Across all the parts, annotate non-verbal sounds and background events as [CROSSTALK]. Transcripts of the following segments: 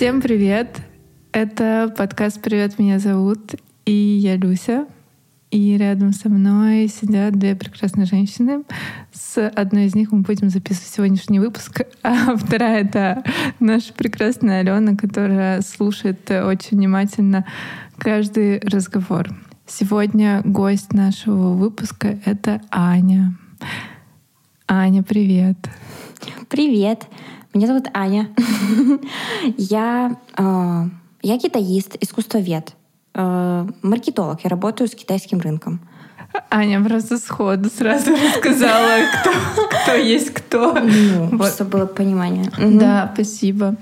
Всем привет! Это подкаст «Привет, меня зовут» и я Люся. И рядом со мной сидят две прекрасные женщины. С одной из них мы будем записывать сегодняшний выпуск, [LAUGHS] а вторая — это наша прекрасная Алена, которая слушает очень внимательно каждый разговор. Сегодня гость нашего выпуска — это Аня. Аня, привет. Привет. Меня зовут Аня. [LAUGHS] я, э, я китаист, искусствовед, э, маркетолог. Я работаю с китайским рынком. Аня просто сходу сразу рассказала, [LAUGHS] кто, кто есть кто. Ну, вот. чтобы было понимание. Да, спасибо.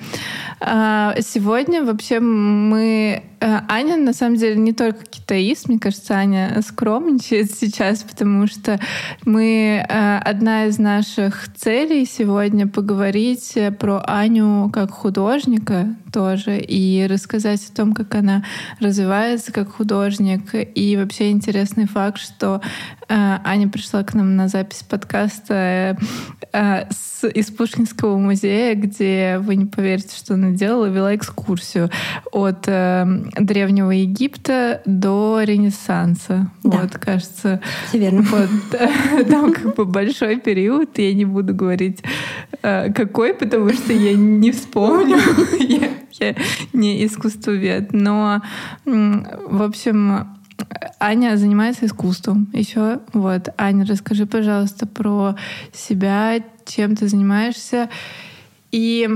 А, сегодня вообще мы Аня, на самом деле, не только китаист. Мне кажется, Аня скромничает сейчас, потому что мы... Э, одна из наших целей сегодня поговорить про Аню как художника тоже и рассказать о том, как она развивается как художник. И вообще интересный факт, что э, Аня пришла к нам на запись подкаста с, из Пушкинского музея, где, вы не поверите, что она делала, вела экскурсию от Древнего Египта до Ренессанса. Да. Вот, кажется. Все верно. Вот, там как бы большой период. Я не буду говорить, э, какой, потому что я не вспомню. [LAUGHS] я, я не искусствовед. Но, в общем, Аня занимается искусством еще. Вот. Аня, расскажи, пожалуйста, про себя, чем ты занимаешься. И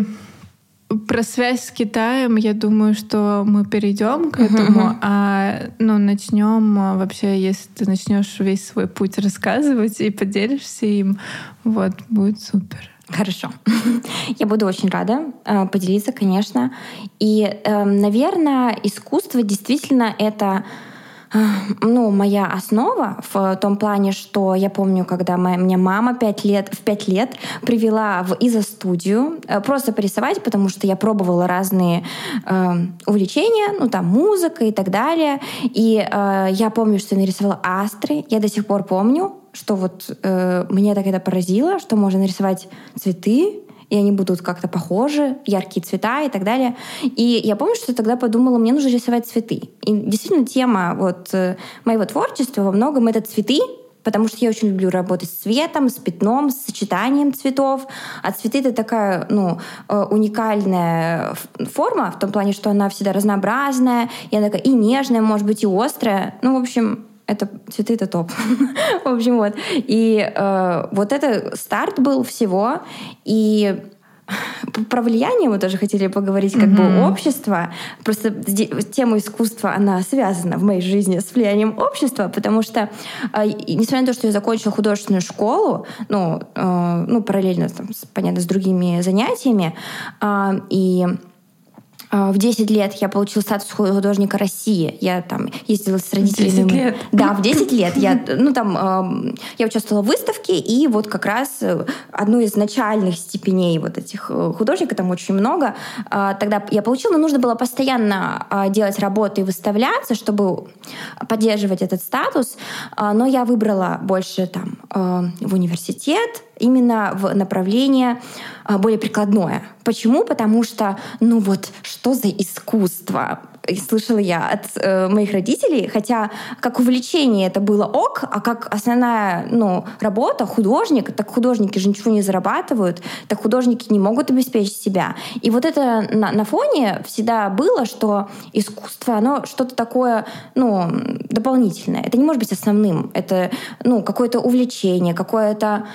про связь с Китаем, я думаю, что мы перейдем к этому, uh-huh. а ну, начнем а, вообще, если ты начнешь весь свой путь рассказывать и поделишься им, вот, будет супер. Хорошо. [LAUGHS] Я буду очень рада э, поделиться, конечно. И, э, наверное, искусство действительно это ну, моя основа в том плане, что я помню, когда моя, меня мама пять лет, в пять лет привела в изо-студию э, просто порисовать, потому что я пробовала разные э, увлечения, ну там музыка и так далее. И э, я помню, что я нарисовала астры. Я до сих пор помню, что вот э, мне так это поразило, что можно нарисовать цветы, и они будут как-то похожи, яркие цвета и так далее. И я помню, что тогда подумала, мне нужно рисовать цветы. И действительно тема вот э, моего творчества во многом это цветы, потому что я очень люблю работать с цветом, с пятном, с сочетанием цветов. А цветы — это такая ну, э, уникальная форма в том плане, что она всегда разнообразная, и она такая и нежная, может быть, и острая. Ну, в общем, это цветы это топ. [LAUGHS] в общем, вот. И э, вот это старт был всего. И про влияние мы тоже хотели поговорить, как mm-hmm. бы общество. Просто тема искусства, она связана в моей жизни с влиянием общества, потому что, э, несмотря на то, что я закончила художественную школу, ну, э, ну параллельно, там, с, понятно, с другими занятиями, э, и в 10 лет я получила статус художника России. Я там ездила с родителями. 10 лет? Да, в 10 лет. Я, ну, там, я участвовала в выставке, и вот как раз э, одну из начальных степеней вот этих э, художников, там очень много, а, тогда я получила, но нужно было постоянно а, делать работы и выставляться, чтобы поддерживать этот статус. Но я выбрала больше там в университет, именно в направление а, более прикладное. Почему? Потому что, ну вот, что за искусство? слышала я от э, моих родителей, хотя как увлечение это было ок, а как основная ну, работа, художник, так художники же ничего не зарабатывают, так художники не могут обеспечить себя. И вот это на, на фоне всегда было, что искусство, оно что-то такое, ну, дополнительное. Это не может быть основным. Это, ну, какое-то увлечение, какое-то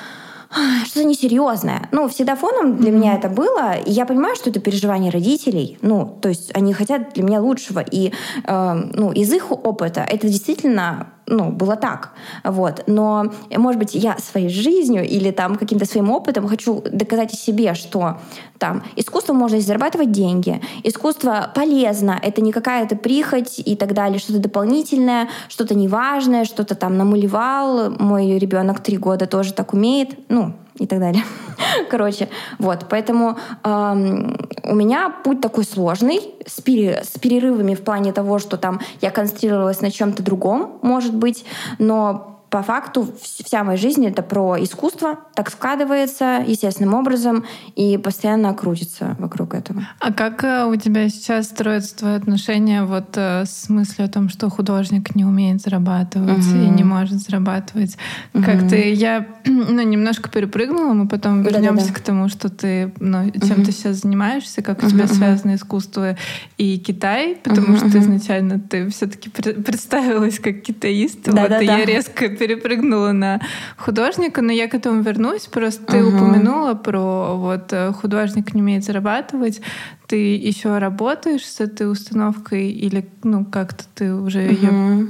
что-то несерьезное. Ну, всегда фоном для mm-hmm. меня это было, и я понимаю, что это переживание родителей. Ну, то есть они хотят для меня лучшего, и э, ну, из их опыта это действительно ну, было так. Вот. Но, может быть, я своей жизнью или там каким-то своим опытом хочу доказать себе, что там искусство можно зарабатывать деньги, искусство полезно, это не какая-то прихоть и так далее, что-то дополнительное, что-то неважное, что-то там намалевал. Мой ребенок три года тоже так умеет. Ну, и так далее. [LAUGHS] Короче, вот, поэтому эм, у меня путь такой сложный, с, пере, с перерывами в плане того, что там я концентрировалась на чем-то другом, может быть, но по факту вся моя жизнь это про искусство, так складывается естественным образом и постоянно крутится вокруг этого. А как э, у тебя сейчас строятся твои отношения вот э, с мыслью о том, что художник не умеет зарабатывать угу. и не может зарабатывать? Угу. Как ты, я [CLEARS THROAT] ну, немножко перепрыгнула, мы потом вернемся к тому, что ты, ну, чем угу. ты сейчас занимаешься, как у тебя угу. связано искусство и Китай, потому угу. что изначально ты все-таки [LAUGHS] представилась как китаист. Да, вот, да, и да. я резко перепрыгнула на художника, но я к этому вернусь. Просто угу. ты упомянула про вот э, художник не умеет зарабатывать. Ты еще работаешь с этой установкой или ну как-то ты уже угу. ее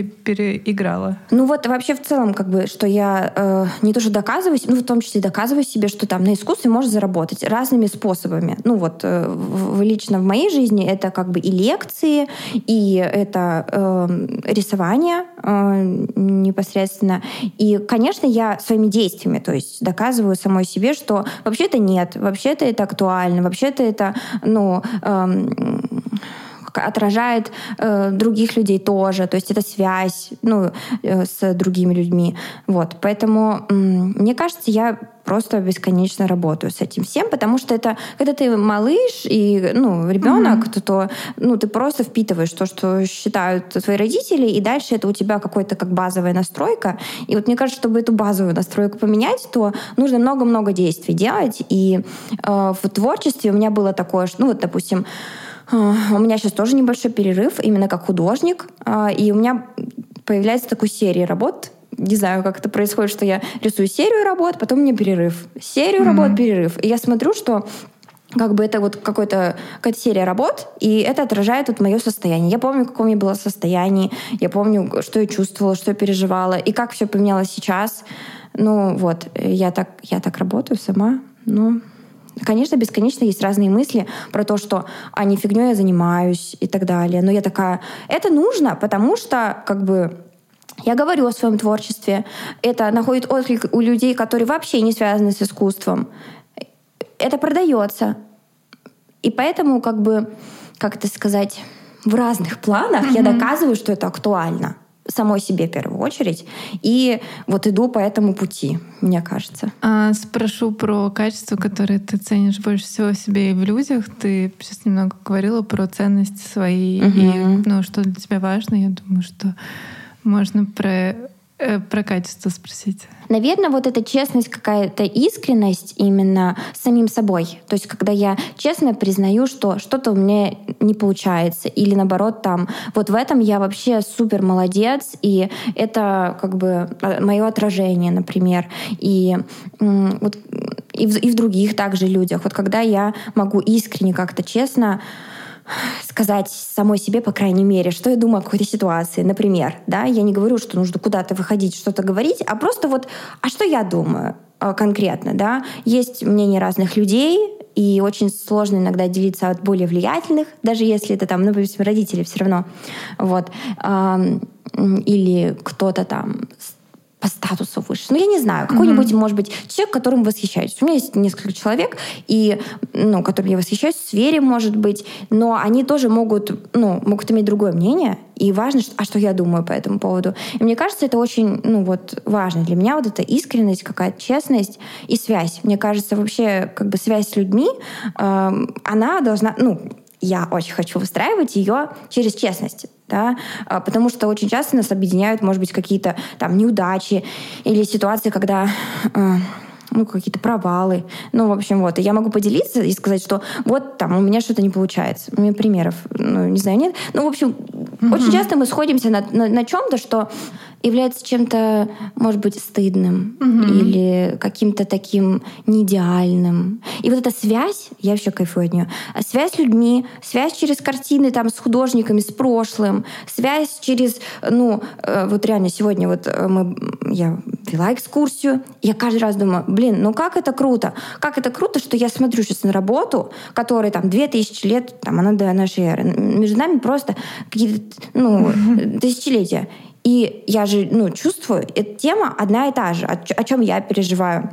переиграла? Ну вот вообще в целом, как бы, что я э, не то что доказываю, ну в том числе доказываю себе, что там на искусстве можно заработать разными способами. Ну вот э, в, лично в моей жизни это как бы и лекции, и это э, рисование э, непосредственно. И, конечно, я своими действиями, то есть доказываю самой себе, что вообще-то нет, вообще-то это актуально, вообще-то это, ну, э, отражает э, других людей тоже, то есть это связь ну, э, с другими людьми. Вот. Поэтому э, мне кажется, я просто бесконечно работаю с этим всем, потому что это, когда ты малыш и ну, ребенок, mm-hmm. то, то ну, ты просто впитываешь то, что считают твои родители, и дальше это у тебя какой-то как базовая настройка. И вот мне кажется, чтобы эту базовую настройку поменять, то нужно много-много действий делать. И э, в творчестве у меня было такое, что, ну вот, допустим, у меня сейчас тоже небольшой перерыв, именно как художник. А, и у меня появляется такой серия работ. Не знаю, как это происходит, что я рисую серию работ, потом у меня перерыв. Серию mm-hmm. работ, перерыв. И я смотрю, что как бы это вот какой-то, какая-то серия работ, и это отражает вот мое состояние. Я помню, в каком я была состоянии, я помню, что я чувствовала, что я переживала, и как все поменялось сейчас. Ну вот, я так, я так работаю сама, ну, Конечно, бесконечно есть разные мысли про то, что а не фигней я занимаюсь и так далее. Но я такая, это нужно, потому что как бы я говорю о своем творчестве. Это находит отклик у людей, которые вообще не связаны с искусством. Это продается. И поэтому, как бы, как это сказать, в разных планах mm-hmm. я доказываю, что это актуально самой себе в первую очередь. И вот иду по этому пути, мне кажется. А, спрошу про качество, которое ты ценишь больше всего в себе и в людях. Ты сейчас немного говорила про ценности свои угу. и ну, что для тебя важно. Я думаю, что можно про про качество спросить. Наверное, вот эта честность, какая-то искренность именно с самим собой. То есть, когда я честно признаю, что что-то у меня не получается, или наоборот, там, вот в этом я вообще супер молодец, и это как бы а, мое отражение, например. И вот и в, и в других также людях. Вот когда я могу искренне как-то честно сказать самой себе, по крайней мере, что я думаю о какой-то ситуации. Например, да, я не говорю, что нужно куда-то выходить, что-то говорить, а просто вот, а что я думаю э, конкретно, да? Есть мнения разных людей, и очень сложно иногда делиться от более влиятельных, даже если это там, ну, допустим, родители все равно, вот, или кто-то там по статусу выше. Ну, я не знаю, какой-нибудь, mm-hmm. может быть, человек, которым восхищаюсь. У меня есть несколько человек, и, ну, которым я восхищаюсь в сфере, может быть, но они тоже могут, ну, могут иметь другое мнение, и важно, а что я думаю по этому поводу. И мне кажется, это очень, ну, вот, важно. Для меня вот эта искренность, какая-то честность и связь. Мне кажется, вообще, как бы связь с людьми, э, она должна, ну, я очень хочу выстраивать ее через честность. Да? А, потому что очень часто нас объединяют, может быть, какие-то там неудачи или ситуации, когда э, ну, какие-то провалы. Ну, в общем, вот. И я могу поделиться и сказать, что вот там у меня что-то не получается. У меня примеров, ну, не знаю, нет. Ну, в общем, mm-hmm. очень часто мы сходимся на, на, на чем-то, что является чем-то, может быть, стыдным угу. или каким-то таким неидеальным. И вот эта связь, я вообще кайфую от нее, связь с людьми, связь через картины там с художниками, с прошлым, связь через, ну, э, вот реально сегодня вот э, мы, я вела экскурсию, я каждый раз думаю, блин, ну как это круто, как это круто, что я смотрю сейчас на работу, которая там две тысячи лет, там она до нашей эры, между нами просто какие-то, ну, тысячелетия. И я же ну, чувствую, эта тема одна и та же, о, о чем я переживаю.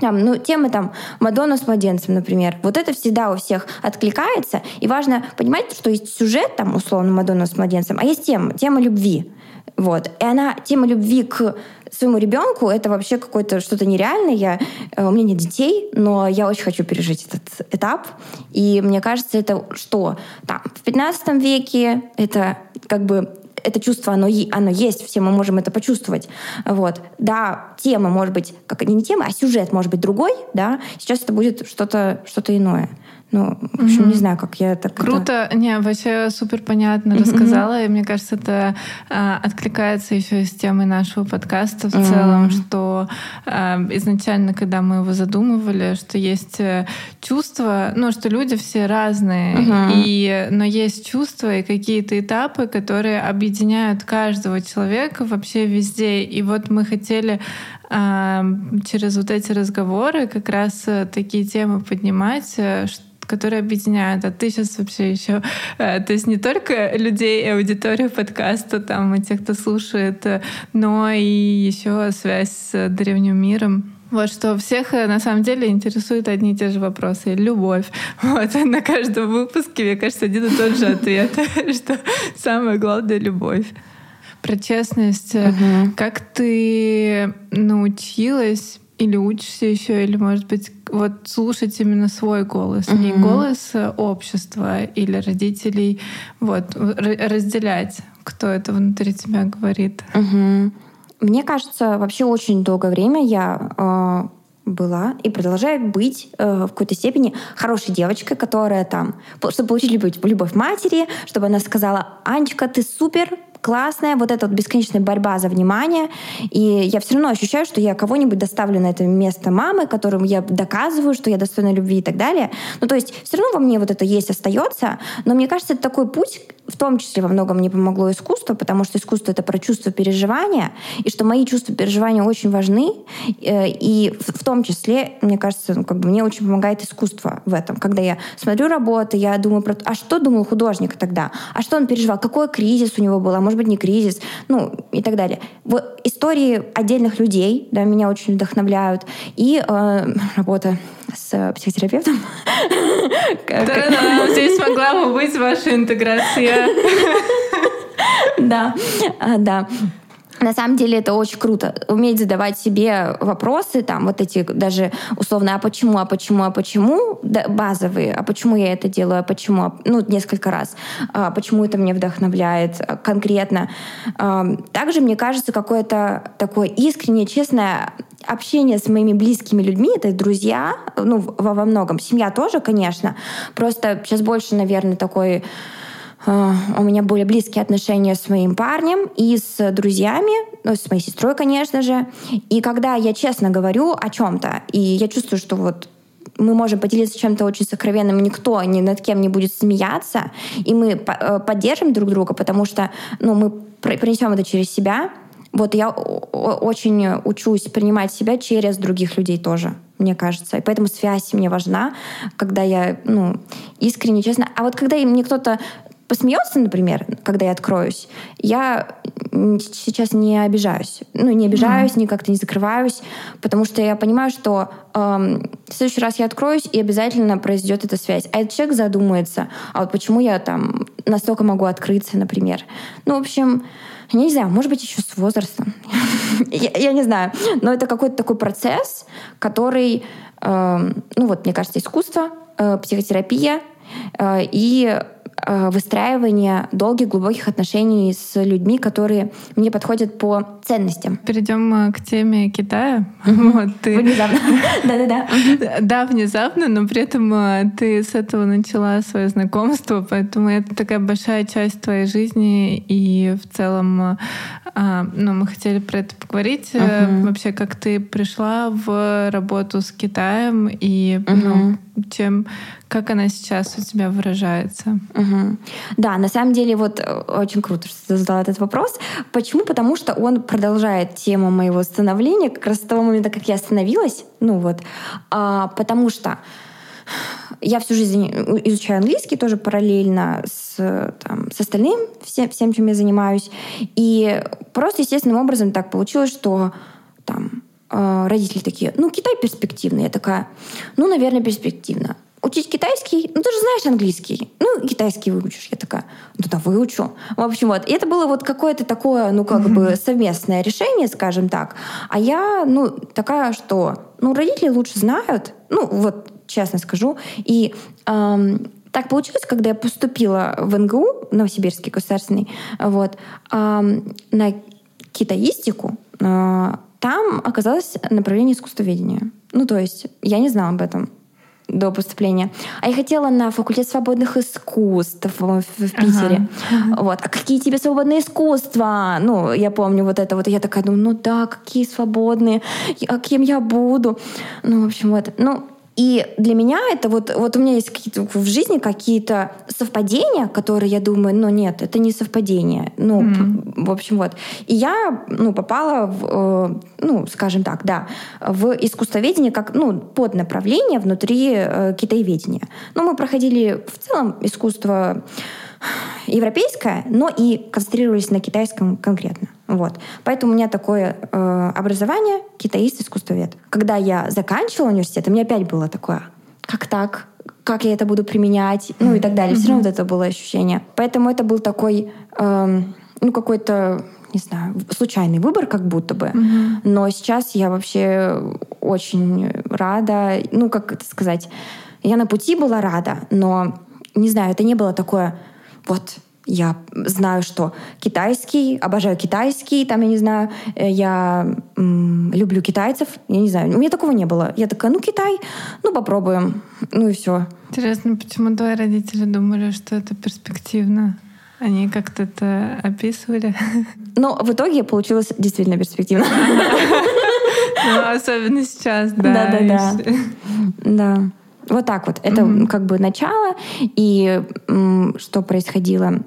там, ну, темы там Мадонна с младенцем, например. Вот это всегда у всех откликается. И важно понимать, что есть сюжет, там, условно, Мадонна с младенцем, а есть тема, тема любви. Вот. И она, тема любви к своему ребенку, это вообще какое-то что-то нереальное. Я, э, у меня нет детей, но я очень хочу пережить этот этап. И мне кажется, это что? Там, в 15 веке это как бы это чувство, оно, оно есть, все мы можем это почувствовать. Вот. Да, тема может быть, как не тема, а сюжет может быть другой, да, сейчас это будет что-то что иное. Ну, в общем, mm-hmm. не знаю, как я это... Круто. Не, вообще супер понятно mm-hmm. рассказала. И мне кажется, это а, откликается еще с темой нашего подкаста в mm-hmm. целом, что а, изначально, когда мы его задумывали, что есть э, чувства, ну, что люди все разные, mm-hmm. и, но есть чувства и какие-то этапы, которые объединяют каждого человека вообще везде. И вот мы хотели через вот эти разговоры как раз э, такие темы поднимать, э, которые объединяют. А ты сейчас вообще еще, э, то есть не только людей и аудиторию подкаста, там, и тех, кто слушает, но и еще связь с древним миром. Вот что всех на самом деле интересуют одни и те же вопросы. Любовь. [LAUGHS] Вот на каждом выпуске, мне кажется, один и тот же ответ, [LAUGHS] что самое главное — любовь. Про честность. Как ты научилась или учишься еще, или, может быть, вот слушать именно свой голос, mm-hmm. не голос общества или родителей, вот, разделять, кто это внутри тебя говорит. Mm-hmm. Мне кажется, вообще очень долгое время я э, была и продолжаю быть э, в какой-то степени хорошей девочкой, которая там, чтобы получить любовь, любовь матери, чтобы она сказала, Анечка, ты супер, классная, вот эта вот бесконечная борьба за внимание. И я все равно ощущаю, что я кого-нибудь доставлю на это место мамы, которым я доказываю, что я достойна любви и так далее. Ну, то есть все равно во мне вот это есть, остается. Но мне кажется, это такой путь, в том числе во многом мне помогло искусство, потому что искусство — это про чувство переживания, и что мои чувства переживания очень важны. Э, и в том числе, мне кажется, ну, как бы мне очень помогает искусство в этом. Когда я смотрю работы, я думаю про... А что думал художник тогда? А что он переживал? Какой кризис у него был? А может быть, не кризис? Ну, и так далее. Вот истории отдельных людей да, меня очень вдохновляют. И э, работа с психотерапевтом. Здесь могла бы быть ваша интеграция. Да, а, да. На самом деле это очень круто. Уметь задавать себе вопросы, там вот эти даже условно, а почему, а почему, а почему, да, базовые, а почему я это делаю, а почему, ну, несколько раз, а почему это меня вдохновляет а, конкретно. А, также, мне кажется, какое-то такое искреннее, честное общение с моими близкими людьми, это друзья, ну, во, во многом. Семья тоже, конечно. Просто сейчас больше, наверное, такой а, у меня более близкие отношения с моим парнем и с друзьями, ну, с моей сестрой, конечно же. И когда я честно говорю о чем-то, и я чувствую, что вот мы можем поделиться чем-то очень сокровенным, никто ни над кем не будет смеяться, и мы э, поддержим друг друга, потому что ну, мы принесем это через себя. Вот я очень учусь принимать себя через других людей тоже, мне кажется. И поэтому связь мне важна, когда я ну, искренне, честно. А вот когда мне кто-то посмеется, например, когда я откроюсь, я сейчас не обижаюсь. Ну, не обижаюсь, mm-hmm. ни как-то не закрываюсь, потому что я понимаю, что эм, в следующий раз я откроюсь, и обязательно произойдет эта связь. А этот человек задумается, а вот почему я там настолько могу открыться, например. Ну, в общем, не знаю, может быть, еще с возрастом. [LAUGHS] я, я не знаю. Но это какой-то такой процесс, который, э, ну вот, мне кажется, искусство, э, психотерапия э, и выстраивание долгих, глубоких отношений с людьми, которые мне подходят по ценностям. Перейдем э, к теме Китая. [LAUGHS] Вот, ты... Внезапно. [LAUGHS] Да-да-да. Да, внезапно, но при этом э, ты с этого начала свое знакомство, поэтому это такая большая часть твоей жизни, и в целом ну, мы хотели про это поговорить. Вообще, как ты пришла в работу с Китаем и ну, чем как она сейчас у тебя выражается? Угу. Да, на самом деле вот э, очень круто, что ты задала этот вопрос. Почему? Потому что он продолжает тему моего становления как раз с того момента, как я остановилась. Ну вот. А, потому что я всю жизнь изучаю английский тоже параллельно с, там, с остальным, всем, всем, чем я занимаюсь. И просто естественным образом так получилось, что там родители такие, ну, Китай перспективный. Я такая, ну, наверное, перспективно. Учить китайский? Ну, ты же знаешь английский. Ну, китайский выучишь. Я такая, ну да, выучу. В общем, вот. И это было вот какое-то такое, ну, как бы совместное решение, скажем так. А я, ну, такая, что, ну, родители лучше знают. Ну, вот, честно скажу. И эм, так получилось, когда я поступила в НГУ, Новосибирский государственный, вот, эм, на китаистику, э, там оказалось направление искусствоведения. Ну, то есть я не знала об этом до поступления. А я хотела на факультет свободных искусств в, в Питере. Ага. Вот. А какие тебе свободные искусства? Ну, я помню вот это вот. И я такая думаю, ну да, какие свободные? А кем я буду? Ну, в общем, вот. Ну, и для меня это вот, вот у меня есть какие-то в жизни какие-то совпадения, которые я думаю, ну нет, это не совпадение. Ну, mm-hmm. в общем, вот. И я, ну, попала в, э, ну, скажем так, да, в искусствоведение как, ну, под направление внутри э, китаеведения. Ну, мы проходили в целом искусство европейское, но и концентрировались на китайском конкретно. Вот. Поэтому у меня такое э, образование китаист искусствовед. Когда я заканчивала университет, у меня опять было такое, как так? Как я это буду применять? Ну и так далее. Все равно вот это было ощущение. Поэтому это был такой, э, ну какой-то не знаю, случайный выбор как будто бы. Но сейчас я вообще очень рада. Ну, как это сказать? Я на пути была рада, но, не знаю, это не было такое вот я знаю, что китайский, обожаю китайский, там, я не знаю, э, я м, люблю китайцев, я не знаю, у меня такого не было. Я такая, ну, Китай, ну, попробуем, ну и все. Интересно, почему твои родители думали, что это перспективно? Они как-то это описывали? Но в итоге получилось действительно перспективно. [LAUGHS] Ну, особенно сейчас, да. Да-да-да. Да. Вот так вот. Это mm-hmm. как бы начало. И что происходило?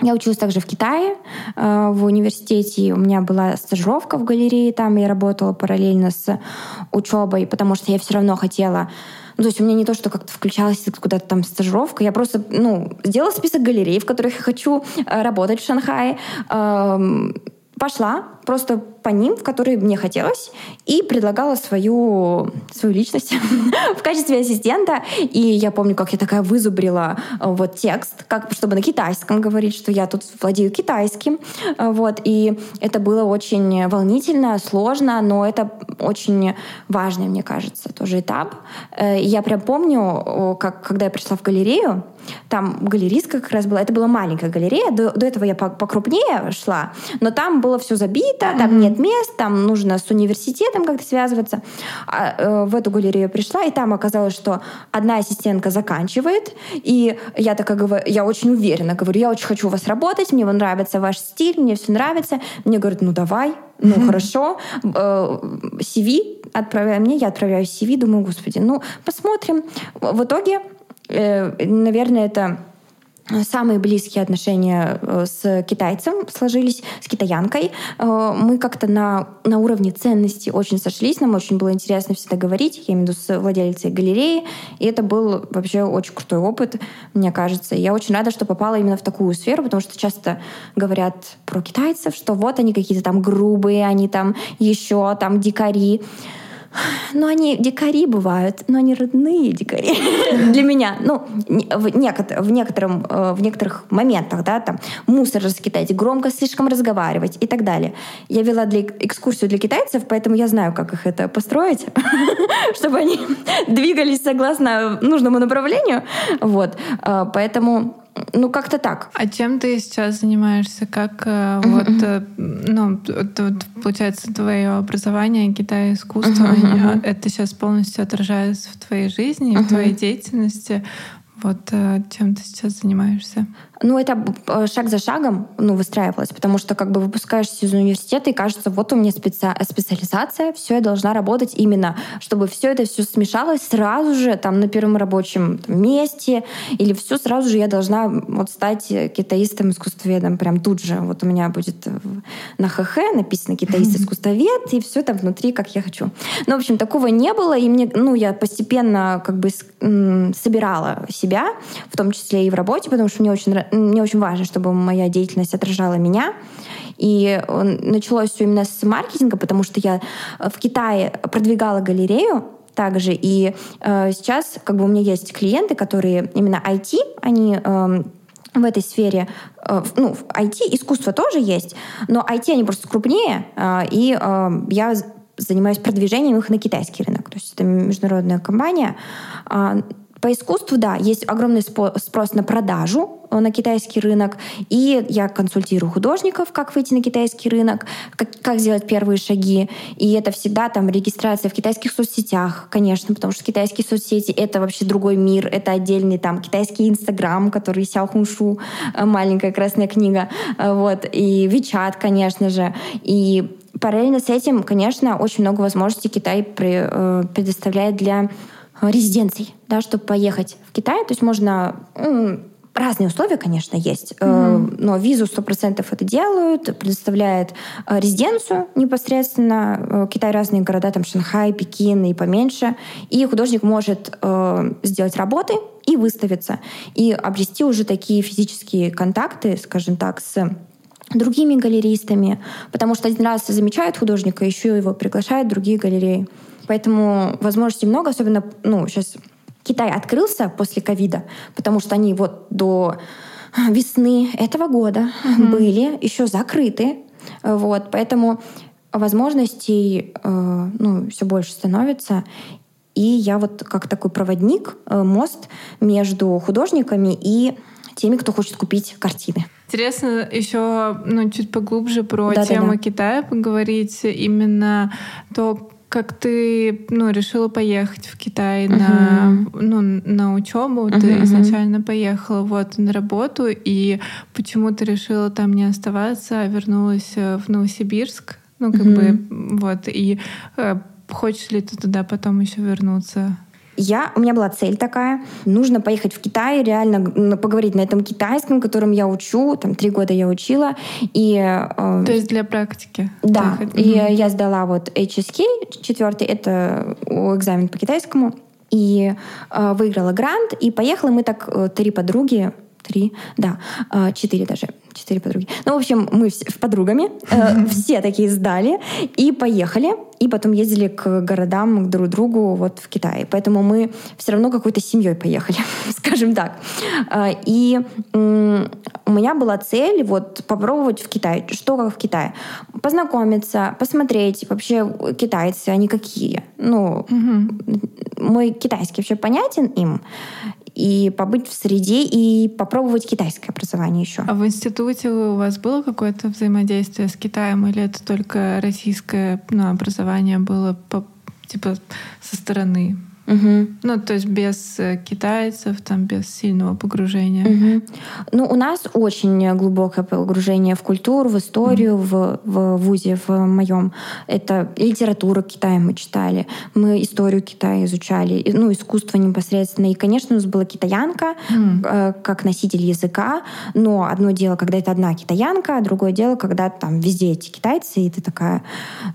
Я училась также в Китае, э, в университете. У меня была стажировка в галерее, там я работала параллельно с учебой, потому что я все равно хотела ну, то есть у меня не то, что как-то включалась куда-то там стажировка, я просто, ну, сделала список галерей, в которых я хочу э, работать в Шанхае, эм, пошла просто по ним, в которые мне хотелось, и предлагала свою, свою личность [LAUGHS] в качестве ассистента. И я помню, как я такая вызубрила э, вот текст, как, чтобы на китайском говорить, что я тут владею китайским. Э, вот. И это было очень волнительно, сложно, но это очень важный, мне кажется, тоже этап. Э, я прям помню, как, когда я пришла в галерею, там галеристка как раз была. Это была маленькая галерея. До, до этого я покрупнее шла, но там было все забито, mm-hmm. там нет мест, там нужно с университетом как-то связываться. А, э, в эту галерею пришла, и там оказалось, что одна ассистентка заканчивает, и я такая говорю, я очень уверенно говорю, я очень хочу у вас работать, мне нравится ваш стиль, мне все нравится. Мне говорят, ну давай, ну хорошо, э, CV отправляй мне, я отправляю CV, думаю, господи, ну посмотрим. В итоге, э, наверное, это самые близкие отношения э, с китайцем сложились, с китаянкой. Э, мы как-то на, на уровне ценностей очень сошлись, нам очень было интересно всегда говорить, я имею в виду с владельцей галереи, и это был вообще очень крутой опыт, мне кажется. Я очень рада, что попала именно в такую сферу, потому что часто говорят про китайцев, что вот они какие-то там грубые, они там еще там дикари. Ну, они дикари бывают, но они родные дикари [LAUGHS] для меня. Ну, в, некотор, в, некотором, э, в некоторых моментах, да, там, мусор раскидать, громко слишком разговаривать и так далее. Я вела для экскурсию для китайцев, поэтому я знаю, как их это построить, [LAUGHS] чтобы они [LAUGHS] двигались согласно нужному направлению. Вот. Э, поэтому ну, как-то так. А чем ты сейчас занимаешься? Как uh-huh, вот, uh-huh. ну, тут, получается, твое образование, Китай, искусство, uh-huh, uh-huh. это сейчас полностью отражается в твоей жизни, uh-huh. в твоей деятельности. Вот э, чем ты сейчас занимаешься? Ну, это э, шаг за шагом ну, выстраивалось, потому что как бы выпускаешься из университета, и кажется, вот у меня специ... специализация, все, я должна работать именно, чтобы все это все смешалось сразу же там на первом рабочем там, месте, или все сразу же я должна вот стать китаистом, искусствоведом прям тут же. Вот у меня будет на ХХ написано китаист, [LAUGHS] искусствовед, и все там внутри, как я хочу. Ну, в общем, такого не было, и мне, ну, я постепенно как бы собирала себя в том числе и в работе, потому что мне очень, мне очень важно, чтобы моя деятельность отражала меня. И началось все именно с маркетинга, потому что я в Китае продвигала галерею, также. И э, сейчас как бы у меня есть клиенты, которые именно IT, они э, в этой сфере, э, ну, в IT искусство тоже есть, но IT они просто крупнее, э, и э, я занимаюсь продвижением их на китайский рынок. То есть это международная компания. А, по искусству, да, есть огромный спрос на продажу э, на китайский рынок, и я консультирую художников, как выйти на китайский рынок, как, как сделать первые шаги. И это всегда там регистрация в китайских соцсетях, конечно, потому что китайские соцсети — это вообще другой мир, это отдельный там китайский Инстаграм, который Сяо Хуншу, э, маленькая красная книга, э, вот, и Вичат, конечно же, и параллельно с этим, конечно, очень много возможностей Китай предоставляет для резиденций, да, чтобы поехать в Китай. То есть можно Разные условия, конечно, есть, mm-hmm. но визу 100% это делают, предоставляет э, резиденцию непосредственно. Э, Китай разные города, там Шанхай, Пекин и поменьше. И художник может сделать работы и выставиться, и обрести уже такие физические контакты, скажем так, с другими галеристами, потому что один раз замечают художника, еще его приглашают другие галереи. Поэтому возможностей много, особенно ну, сейчас Китай открылся после ковида, потому что они вот до весны этого года mm-hmm. были еще закрыты. Вот, поэтому возможностей э, ну, все больше становится. И я вот как такой проводник, э, мост между художниками и теми, кто хочет купить картины. Интересно еще ну, чуть поглубже про да, тему да, да. Китая поговорить. Именно то, как ты ну, решила поехать в Китай uh-huh. на, ну, на учебу, uh-huh, ты изначально поехала вот на работу, и почему ты решила там не оставаться, а вернулась э, в Новосибирск, ну, как uh-huh. бы, вот, и э, хочешь ли ты туда потом еще вернуться? Я, у меня была цель такая. Нужно поехать в Китай, реально поговорить на этом китайском, которым я учу. Там три года я учила. И, э, То есть для практики? Да. Поехать. И угу. я сдала вот HSK, четвертый, это экзамен по китайскому. И э, выиграла грант. И поехала мы так, э, три подруги, три, да, э, четыре даже четыре подруги. Ну, в общем, мы все, подругами э, все такие сдали и поехали. И потом ездили к городам, к друг другу вот в Китае. Поэтому мы все равно какой-то семьей поехали, [LAUGHS] скажем так. Э, и у меня была цель вот попробовать в Китае. Что как в Китае? Познакомиться, посмотреть вообще китайцы, они какие. Ну, угу. мой китайский вообще понятен им и побыть в среде и попробовать китайское образование еще. А в институте у вас было какое-то взаимодействие с Китаем или это только российское ну, образование было по, типа со стороны? Угу. Ну, то есть без э, китайцев, там без сильного погружения. Угу. Ну, у нас очень глубокое погружение в культуру, в историю, угу. в, в ВУЗе, в моем. Это литература Китая мы читали, мы историю Китая изучали, ну, искусство непосредственно. И, конечно, у нас была китаянка угу. как носитель языка, но одно дело, когда это одна китаянка, а другое дело, когда там везде эти китайцы, и ты такая,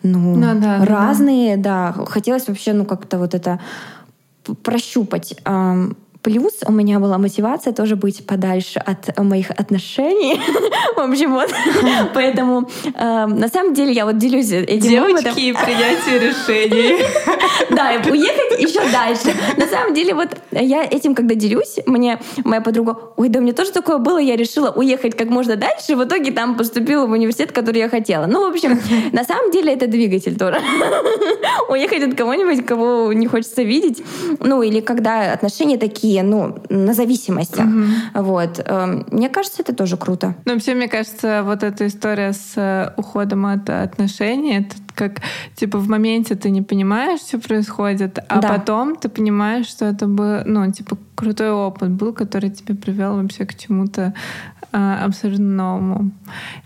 ну, ну да, разные, да. да. Хотелось вообще, ну, как-то вот это прощупать. Плюс у меня была мотивация тоже быть подальше от моих отношений. [LAUGHS] В общем, вот. [LAUGHS] Поэтому на самом деле я вот делюсь этим Девочки и принятие [LAUGHS] решений. Да, уехать еще дальше. На самом деле вот я этим, когда делюсь, мне моя подруга, ой, да у меня тоже такое было, я решила уехать как можно дальше, в итоге там поступила в университет, который я хотела. Ну, в общем, на самом деле это двигатель тоже. Уехать от кого-нибудь, кого не хочется видеть. Ну, или когда отношения такие такие, ну, на зависимостях. Угу. Вот. Эм, мне кажется, это тоже круто. Ну, вообще, мне кажется, вот эта история с э, уходом от отношений, это как, типа, в моменте ты не понимаешь, что происходит, а да. потом ты понимаешь, что это был, ну, типа, крутой опыт был, который тебя привел вообще к чему-то а, абсолютно новому.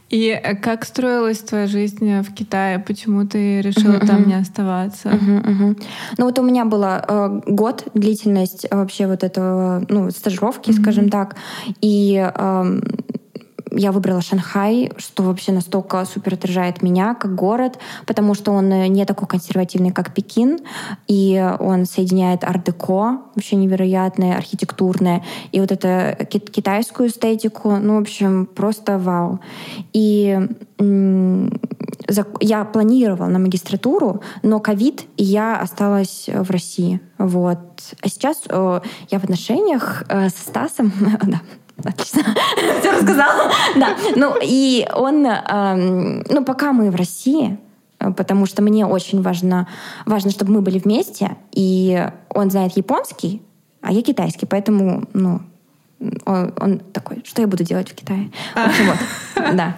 И э, как строилась твоя жизнь в Китае? Почему ты решила uh-huh, там не оставаться? Uh-huh, uh-huh. Ну вот у меня была э, год длительность вообще вот этого, ну, стажировки, uh-huh. скажем так. И э, я выбрала Шанхай, что вообще настолько супер отражает меня как город, потому что он не такой консервативный, как Пекин, и он соединяет арт-деко, вообще невероятное, архитектурное, и вот это китайскую эстетику, ну, в общем, просто вау. И я планировала на магистратуру, но ковид, и я осталась в России. Вот. А сейчас э, я в отношениях э, со Стасом, [LAUGHS] да, Отлично. [LAUGHS] Все рассказала. Да. Ну, и он, эм, ну, пока мы в России, э, потому что мне очень важно, важно, чтобы мы были вместе, и он знает японский, а я китайский, поэтому, ну, он, он такой, что я буду делать в Китае? В общем, вот. Да.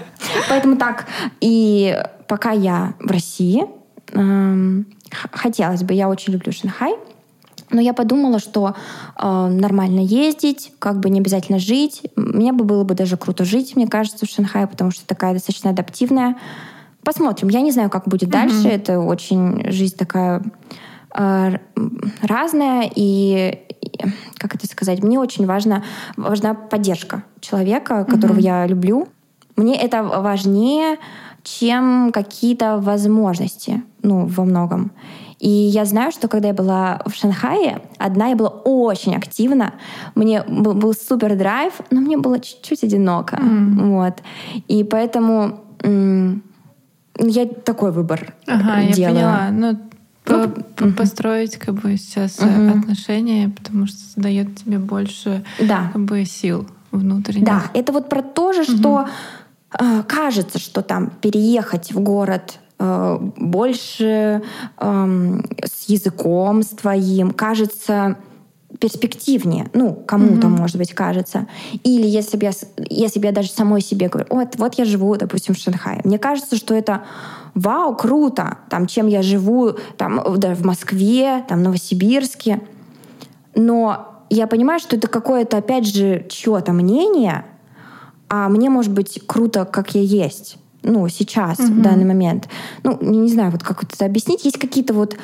Поэтому так. И пока я в России, эм, хотелось бы, я очень люблю Шанхай, но я подумала, что э, нормально ездить, как бы не обязательно жить. Мне бы было бы даже круто жить, мне кажется, в Шанхае, потому что такая достаточно адаптивная. Посмотрим. Я не знаю, как будет mm-hmm. дальше. Это очень жизнь такая э, разная и как это сказать, мне очень важно, важна поддержка человека, которого mm-hmm. я люблю. Мне это важнее, чем какие-то возможности, ну, во многом. И я знаю, что когда я была в Шанхае, одна я была очень активна, мне был, был супер драйв, но мне было чуть-чуть одиноко. Mm. Вот. И поэтому я такой выбор ага, делала. я поняла. Ну, по, по, угу. построить как бы сейчас угу. отношения, потому что дает тебе больше да. как бы сил внутренних. Да, это вот про то же, угу. что э, кажется, что там переехать в город больше э, с языком с твоим, кажется перспективнее, ну, кому-то, mm-hmm. может быть, кажется. Или если бы я, если бы я даже самой себе говорю, вот, вот я живу, допустим, в Шанхае. Мне кажется, что это вау, круто, там, чем я живу там, да, в Москве, там, в Новосибирске. Но я понимаю, что это какое-то, опять же, чье-то мнение, а мне, может быть, круто, как я есть ну, сейчас, угу. в данный момент. Ну, не, знаю, вот как это объяснить. Есть какие-то вот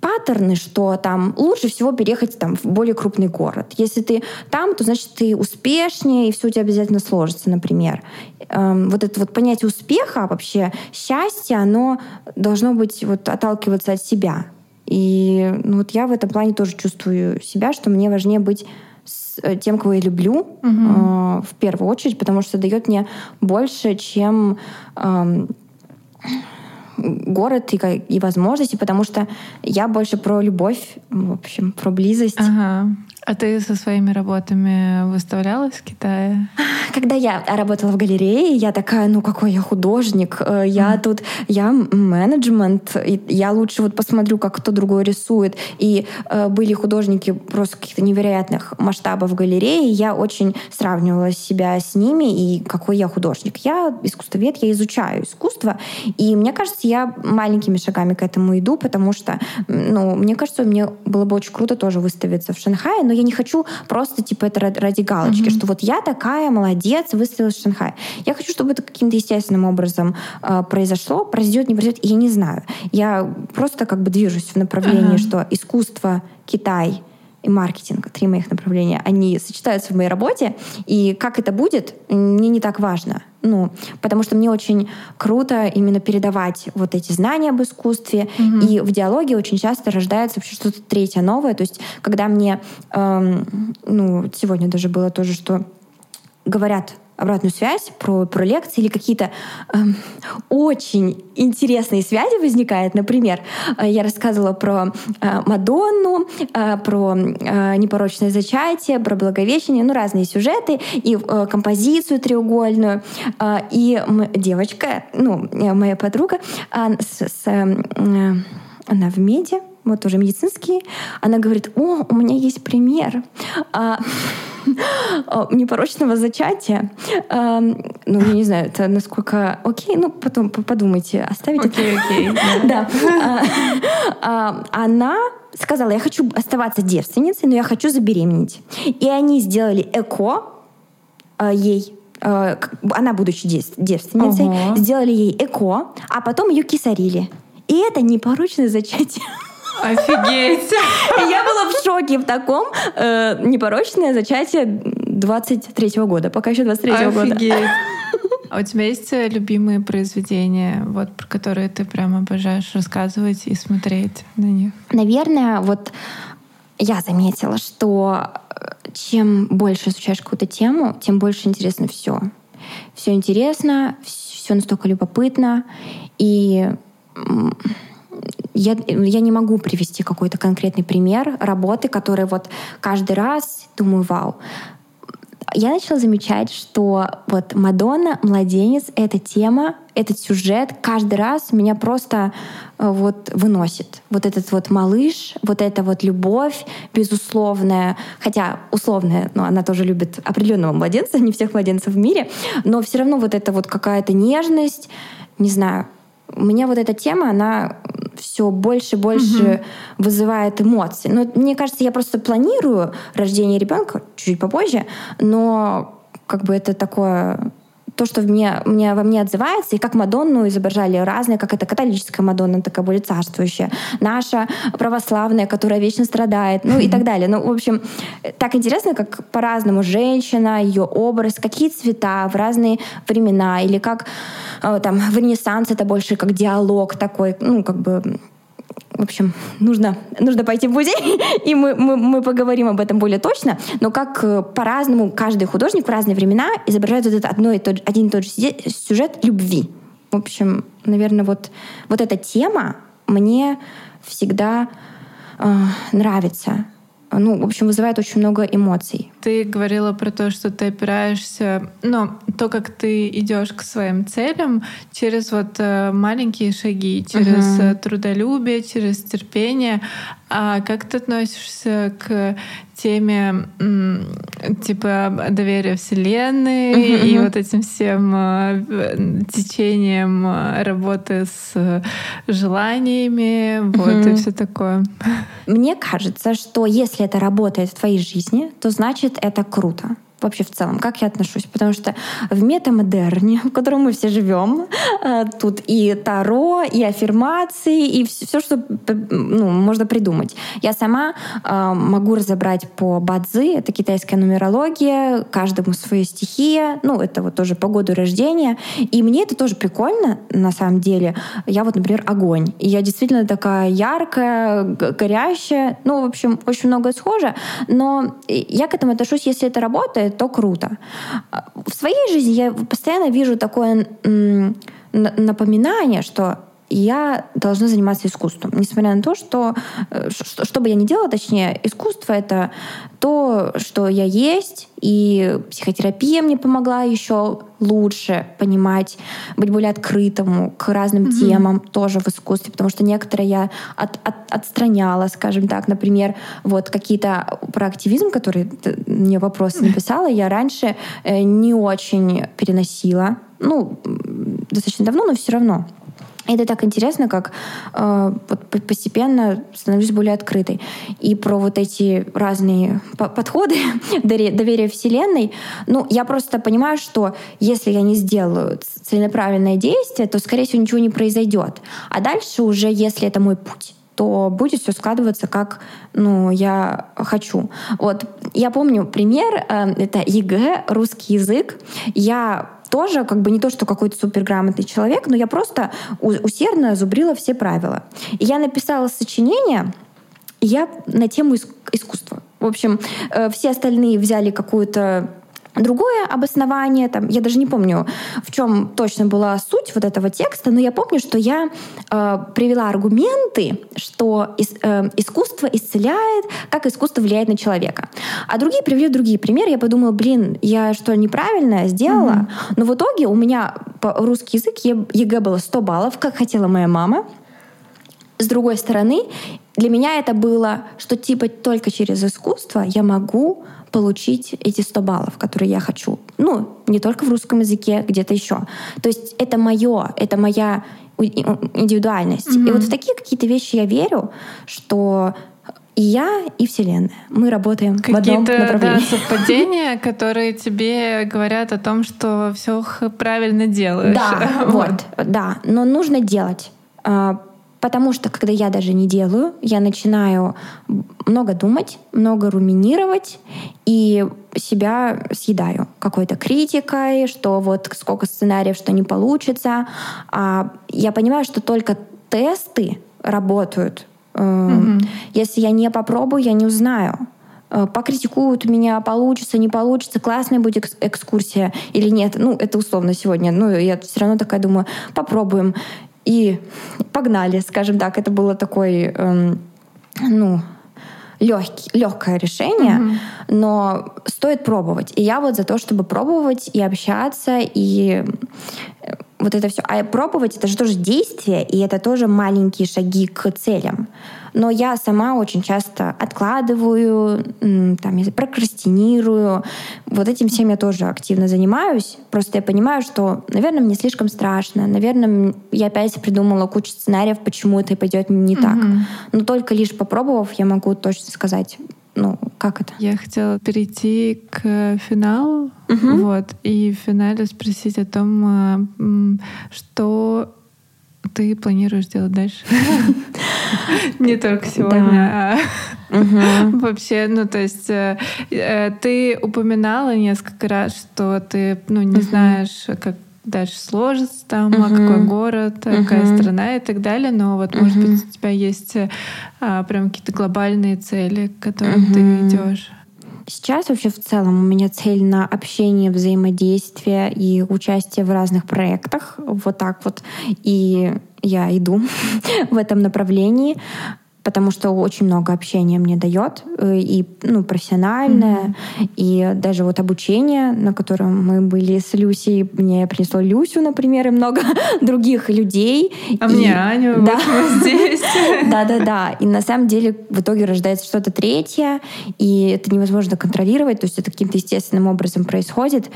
паттерны, что там лучше всего переехать там, в более крупный город. Если ты там, то значит ты успешнее, и все у тебя обязательно сложится, например. Эм, вот это вот понятие успеха, вообще счастья, оно должно быть вот отталкиваться от себя. И ну, вот я в этом плане тоже чувствую себя, что мне важнее быть тем, кого я люблю, угу. э, в первую очередь, потому что дает мне больше, чем э, город и, и возможности, потому что я больше про любовь, в общем, про близость. Ага. А ты со своими работами выставлялась в Китае? [LAUGHS] Когда я работала в галерее, я такая, ну какой я художник, э, я mm. тут, я менеджмент, я лучше вот посмотрю, как кто другой рисует. И э, были художники просто каких-то невероятных масштабов в галерее, я очень сравнивала себя с ними, и какой я художник. Я искусствовед, я изучаю искусство, и мне кажется, я маленькими шагами к этому иду, потому что, ну, мне кажется, мне было бы очень круто тоже выставиться в Шанхае, но я не хочу просто, типа, это ради галочки, mm-hmm. что вот я такая молодец, выставилась в Шанхае. Я хочу, чтобы это каким-то естественным образом э, произошло, произойдет, не произойдет, я не знаю. Я просто как бы движусь в направлении, uh-huh. что искусство, Китай — и маркетинг, три моих направления, они сочетаются в моей работе, и как это будет, мне не так важно. Ну, потому что мне очень круто именно передавать вот эти знания об искусстве, mm-hmm. и в диалоге очень часто рождается вообще что-то третье новое. То есть, когда мне, эм, ну, сегодня даже было тоже, что говорят обратную связь про, про лекции или какие-то э, очень интересные связи возникают. Например, э, я рассказывала про э, Мадонну, э, про э, непорочное зачатие, про Благовещение, ну, разные сюжеты, и э, композицию треугольную. Э, и девочка, ну, э, моя подруга, э, с, с, э, она в меди, вот тоже медицинский, она говорит, о, у меня есть пример. А, [LAUGHS] [LAUGHS] непорочного зачатия. Ну, я не знаю, это насколько... Окей, ну, потом подумайте, оставить Окей, окей. [LAUGHS] Да. А, а, она сказала, я хочу оставаться девственницей, но я хочу забеременеть. И они сделали ЭКО а, ей она, будучи девственницей, сделали ей ЭКО, а потом ее кисарили. И это непорочное зачатие. [LAUGHS] Офигеть! [LAUGHS] Я была в шоке в таком э, непорочное зачатие 23-го года, пока еще 23-го года. Офигеть! [LAUGHS] А у тебя есть э, любимые произведения, вот про которые ты прям обожаешь рассказывать и смотреть на них? Наверное, вот я заметила, что э, чем больше изучаешь какую-то тему, тем больше интересно все. Все интересно, все настолько любопытно. И я, я не могу привести какой-то конкретный пример работы, который вот каждый раз думаю, вау. Я начала замечать, что вот Мадонна, младенец, эта тема, этот сюжет каждый раз меня просто э, вот выносит. Вот этот вот малыш, вот эта вот любовь безусловная, хотя условная, но она тоже любит определенного младенца, [LAUGHS] не всех младенцев в мире, но все равно вот это вот какая-то нежность, не знаю, у меня вот эта тема, она все больше и больше угу. вызывает эмоции. Но мне кажется, я просто планирую рождение ребенка чуть-чуть попозже, но как бы это такое то, что в мне, мне, во мне отзывается, и как Мадонну изображали разные, как это католическая Мадонна, такая более царствующая, наша православная, которая вечно страдает, ну и так далее. Ну, в общем, так интересно, как по-разному женщина, ее образ, какие цвета в разные времена, или как э, там в Ренессанс это больше как диалог такой, ну, как бы в общем, нужно, нужно пойти в музей, [LAUGHS] и мы, мы, мы поговорим об этом более точно. Но как э, по-разному каждый художник в разные времена изображает вот этот одно и тот, один и тот же сюжет любви. В общем, наверное, вот, вот эта тема мне всегда э, нравится ну, в общем, вызывает очень много эмоций. Ты говорила про то, что ты опираешься, ну, то, как ты идешь к своим целям через вот э, маленькие шаги, через uh-huh. трудолюбие, через терпение. А как ты относишься к теме типа доверия Вселенной uh-huh, и вот этим всем э, течением работы с желаниями, uh-huh. вот и все такое? Мне кажется, что если это работает в твоей жизни, то значит это круто вообще в целом, как я отношусь. Потому что в метамодерне, [LAUGHS] в котором мы все живем, э, тут и таро, и аффирмации, и все, что ну, можно придумать. Я сама э, могу разобрать по бадзи, это китайская нумерология, каждому своя стихия, ну, это вот тоже по году рождения. И мне это тоже прикольно, на самом деле. Я вот, например, огонь. И я действительно такая яркая, горящая. Ну, в общем, очень многое схоже. Но я к этому отношусь, если это работает, то круто. В своей жизни я постоянно вижу такое напоминание, что я должна заниматься искусством. Несмотря на то, что, э, что, что бы я ни делала, точнее, искусство — это то, что я есть, и психотерапия мне помогла еще лучше понимать, быть более открытому к разным mm-hmm. темам тоже в искусстве, потому что некоторые я от, от, отстраняла, скажем так, например, вот какие-то про активизм, который мне вопросы написала, я раньше э, не очень переносила, ну достаточно давно, но все равно. Это так интересно, как э, вот постепенно становлюсь более открытой. И про вот эти разные подходы [LAUGHS] доверия Вселенной, ну, я просто понимаю, что если я не сделаю целенаправленное действие, то, скорее всего, ничего не произойдет. А дальше уже, если это мой путь, то будет все складываться, как ну, я хочу. Вот я помню пример, э, это ЕГЭ, русский язык. Я тоже как бы не то, что какой-то суперграмотный человек, но я просто усердно зубрила все правила. И я написала сочинение, я на тему искусства. В общем, э, все остальные взяли какую-то другое обоснование, там, я даже не помню, в чем точно была суть вот этого текста, но я помню, что я э, привела аргументы, что ис, э, искусство исцеляет, как искусство влияет на человека. А другие привели другие примеры. Я подумала, блин, я что, неправильно сделала? Mm-hmm. Но в итоге у меня по русский язык ЕГЭ было 100 баллов, как хотела моя мама. С другой стороны, для меня это было, что типа только через искусство я могу получить эти 100 баллов, которые я хочу. Ну, не только в русском языке, где-то еще. То есть это мое, это моя индивидуальность. Mm-hmm. И вот в такие какие-то вещи я верю, что и я, и Вселенная. Мы работаем в одном направлении. Да, совпадения, [LAUGHS] которые тебе говорят о том, что все правильно делаешь. Да, [LAUGHS] вот, да. Но нужно делать. Потому что, когда я даже не делаю, я начинаю много думать, много руминировать и себя съедаю какой-то критикой, что вот сколько сценариев, что не получится. А я понимаю, что только тесты работают. Mm-hmm. Если я не попробую, я не узнаю э, покритикуют меня, получится, не получится, классная будет экскурсия или нет. Ну, это условно сегодня. Ну, я все равно такая думаю, попробуем. И погнали, скажем так. Это было такой, эм, ну, легкий, легкое решение, mm-hmm. но стоит пробовать. И я вот за то, чтобы пробовать и общаться, и э, вот это все. А пробовать это же тоже действие, и это тоже маленькие шаги к целям. Но я сама очень часто откладываю, там, прокрастинирую. Вот этим всем я тоже активно занимаюсь. Просто я понимаю, что, наверное, мне слишком страшно. Наверное, я опять придумала кучу сценариев, почему это пойдет не так. Mm-hmm. Но только лишь попробовав, я могу точно сказать, ну, как это? Я хотела перейти к финалу, угу. вот, и в финале спросить о том, а, что ты планируешь делать дальше? [LAUGHS] Не только сегодня, а [LAUGHS] вообще, ну, то есть э, э, ты упоминала несколько раз, что ты, ну, не знаешь, как дальше сложится там, uh-huh. какой город, uh-huh. какая страна и так далее. Но вот, может uh-huh. быть, у тебя есть а, прям какие-то глобальные цели, к которым uh-huh. ты идешь. Сейчас вообще в целом у меня цель на общение, взаимодействие и участие в разных проектах. Вот так вот. И я иду [LAUGHS] в этом направлении потому что очень много общения мне дает, э, и ну, профессиональное, mm-hmm. и даже вот обучение, на котором мы были с Люсей, мне принесло Люсю, например, и много [LAUGHS] других людей. А и... мне Аню, [LAUGHS] да. вот здесь. [LAUGHS] Да-да-да. И на самом деле в итоге рождается что-то третье, и это невозможно контролировать, то есть это каким-то естественным образом происходит.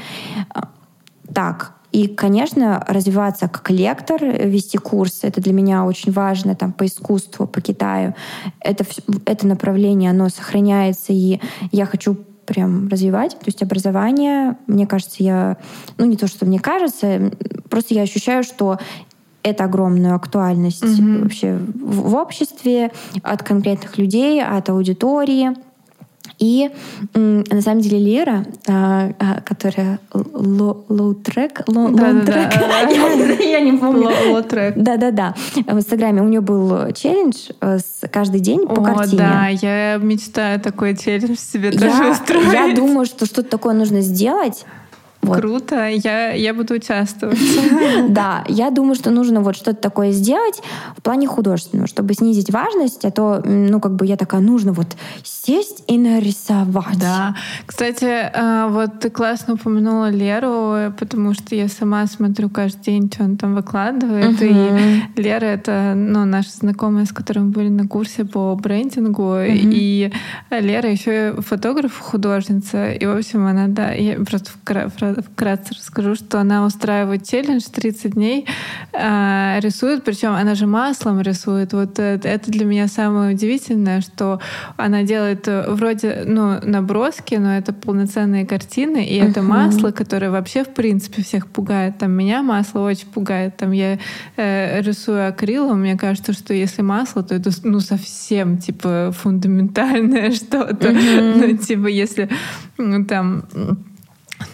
Так, и, конечно, развиваться как лектор, вести курсы, это для меня очень важно, там, по искусству, по Китаю. Это, это направление, оно сохраняется, и я хочу прям развивать. То есть образование, мне кажется, я... Ну, не то, что мне кажется, просто я ощущаю, что это огромную актуальность mm-hmm. вообще в, в обществе, от конкретных людей, от аудитории. И на самом деле Лера, а, а, которая лоу-трек, лоу-трек, я не помню. Лоу-трек. Да-да-да. В Инстаграме у нее был челлендж э, каждый день по картине. да, я мечтаю такой челлендж себе тоже устроить. Я думаю, что что-то такое нужно сделать, вот. Круто, я, я буду участвовать. [LAUGHS] Да, я думаю, что нужно вот что-то такое сделать в плане художественного, чтобы снизить важность, а то, ну, как бы я такая, нужно вот сесть и нарисовать. Да. Кстати, а, вот ты классно упомянула Леру, потому что я сама смотрю каждый день, что он там выкладывает. И Лера — это ну, наша знакомая, с которой мы были на курсе по брендингу. И Лера еще фотограф, художница. И, в общем, она, да, я просто вкратце расскажу, что она устраивает челлендж 30 дней, э, рисует, причем она же маслом рисует. Вот это, это для меня самое удивительное, что она делает э, вроде ну, наброски, но это полноценные картины, и uh-huh. это масло, которое вообще в принципе всех пугает. Там меня масло очень пугает. Там я э, рисую акрилом, мне кажется, что если масло, то это ну совсем типа фундаментальное [LAUGHS] что-то. Uh-huh. Ну типа если ну, там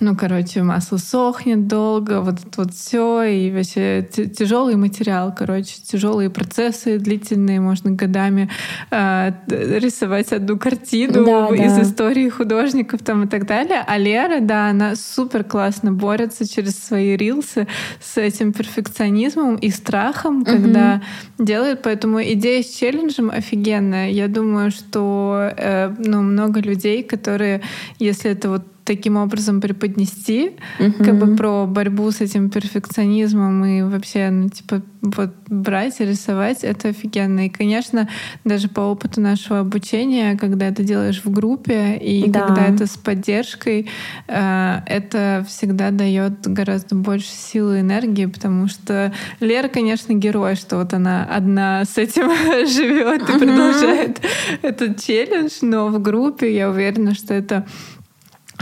ну, короче, масло сохнет долго, вот это вот все, и вообще тяжелый материал, короче, тяжелые процессы, длительные, можно годами э, рисовать одну картину да, из да. истории художников там и так далее. А Лера, да, она супер классно борется через свои рилсы с этим перфекционизмом и страхом, угу. когда делает. Поэтому идея с челленджем офигенная. Я думаю, что э, ну, много людей, которые, если это вот таким образом преподнести, mm-hmm. как бы про борьбу с этим перфекционизмом и вообще, ну, типа, вот брать и рисовать, это офигенно. И, конечно, даже по опыту нашего обучения, когда это делаешь в группе и да. когда это с поддержкой, э, это всегда дает гораздо больше силы и энергии, потому что Лера, конечно, герой, что вот она одна с этим [LAUGHS] живет и продолжает этот челлендж, но в группе я уверена, что это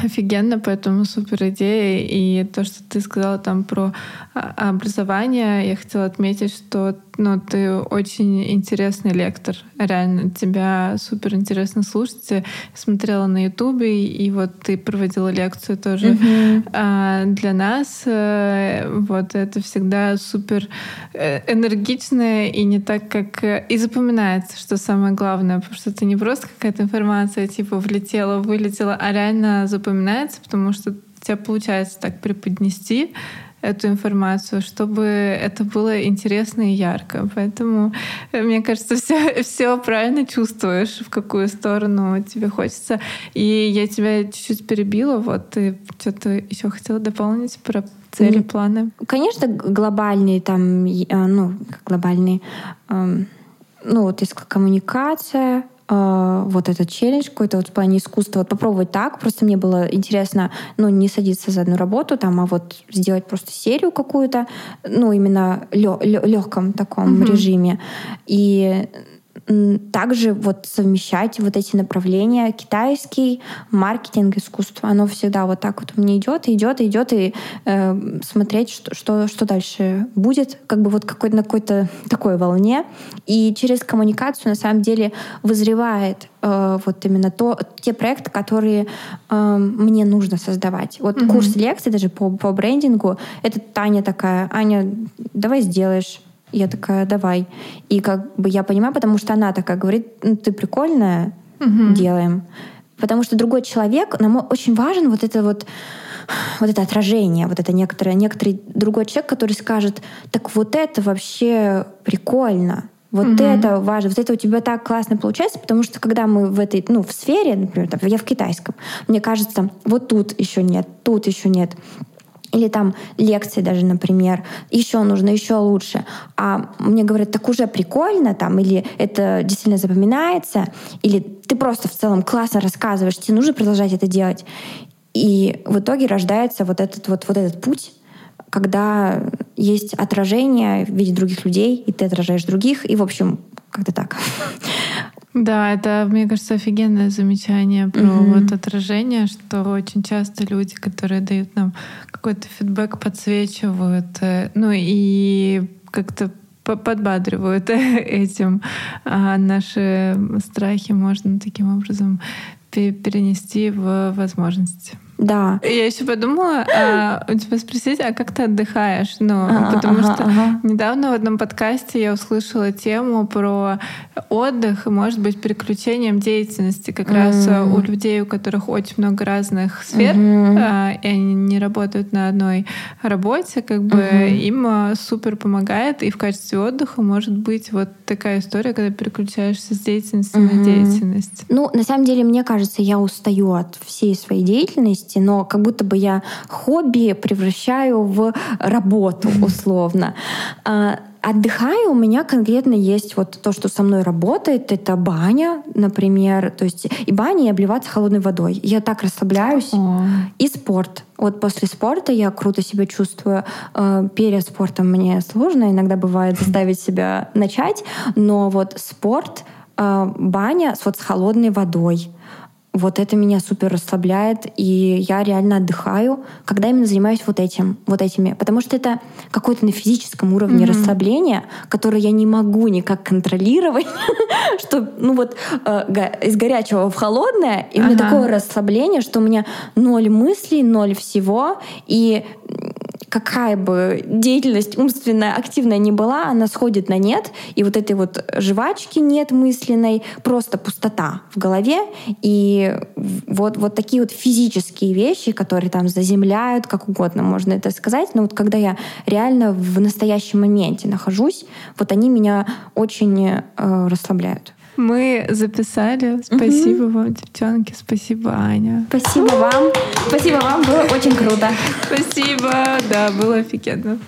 Офигенно, поэтому супер идея. И то, что ты сказала там про а, образование, я хотела отметить, что ну, ты очень интересный лектор. Реально, тебя супер интересно слушать. Я смотрела на Ютубе, и вот ты проводила лекцию тоже mm-hmm. а, для нас. Э, вот это всегда супер э, энергично и не так, как... И запоминается, что самое главное, потому что это не просто какая-то информация, типа, влетела, вылетела, а реально запоминается, потому что у тебя получается так преподнести эту информацию, чтобы это было интересно и ярко. Поэтому, э, мне кажется, все, [LAUGHS] все правильно чувствуешь, в какую сторону тебе хочется. И я тебя чуть-чуть перебила. Вот ты что-то еще хотела дополнить про цели, планы? Конечно, глобальные там, э, ну, глобальные, ну, вот есть коммуникация, э, вот этот челлендж какой-то вот в плане искусства, вот попробовать так. Просто мне было интересно, ну, не садиться за одну работу там, а вот сделать просто серию какую-то, ну, именно легком таком mm-hmm. режиме. И также вот совмещать вот эти направления. Китайский маркетинг искусство оно всегда вот так вот мне идет идет идет и э, смотреть что, что что дальше будет как бы вот какой-то на какой-то такой волне. И через коммуникацию на самом деле вызревает э, вот именно то те проекты которые э, мне нужно создавать. Вот mm-hmm. курс лекций даже по по брендингу это Таня такая Аня давай сделаешь я такая, давай. И как бы я понимаю, потому что она такая говорит, ну, ты прикольная, угу. делаем. Потому что другой человек, нам очень важен вот это вот вот это отражение, вот это некоторое, некоторый другой человек, который скажет, так вот это вообще прикольно, вот mm это важно, вот это у тебя так классно получается, потому что когда мы в этой, ну, в сфере, например, там, я в китайском, мне кажется, вот тут еще нет, тут еще нет или там лекции даже, например, еще нужно, еще лучше. А мне говорят, так уже прикольно там, или это действительно запоминается, или ты просто в целом классно рассказываешь, тебе нужно продолжать это делать. И в итоге рождается вот этот вот, вот этот путь, когда есть отражение в виде других людей, и ты отражаешь других, и, в общем, как-то так. Да, это, мне кажется, офигенное замечание про mm-hmm. вот отражение, что очень часто люди, которые дают нам какой-то фидбэк, подсвечивают, э, ну и как-то подбадривают [LAUGHS] этим. А наши страхи можно таким образом перенести в возможности. Да. Я еще подумала а, у тебя спросить, а как ты отдыхаешь? Ну, ага, потому ага, что ага. недавно в одном подкасте я услышала тему про отдых и, может быть, переключением деятельности как mm. раз у людей, у которых очень много разных сфер, mm-hmm. а, и они не работают на одной работе, как бы mm-hmm. им а, супер помогает, и в качестве отдыха может быть вот такая история, когда переключаешься с деятельности mm-hmm. на деятельность. Ну, на самом деле, мне кажется, я устаю от всей своей деятельности, деятельности, но как будто бы я хобби превращаю в работу условно. А, отдыхаю, у меня конкретно есть вот то, что со мной работает, это баня, например, то есть и баня, и обливаться холодной водой. Я так расслабляюсь. О. И спорт. Вот после спорта я круто себя чувствую. А, перед спортом мне сложно, иногда бывает заставить себя начать, но вот спорт, а, баня вот с холодной водой, вот это меня супер расслабляет, и я реально отдыхаю, когда именно занимаюсь вот этим, вот этими. Потому что это какой-то на физическом уровне mm-hmm. расслабление, которое я не могу никак контролировать, [LAUGHS] что, ну вот, э, из горячего в холодное, и у меня такое расслабление, что у меня ноль мыслей, ноль всего, и какая бы деятельность умственная, активная ни была, она сходит на нет, и вот этой вот жвачки нет мысленной, просто пустота в голове, и вот, вот такие вот физические вещи, которые там заземляют, как угодно можно это сказать, но вот когда я реально в настоящем моменте нахожусь, вот они меня очень э, расслабляют. Мы записали. Спасибо угу. вам, девчонки. Спасибо, Аня. Спасибо вам. Спасибо вам. Было очень круто. Спасибо. Да, было офигенно.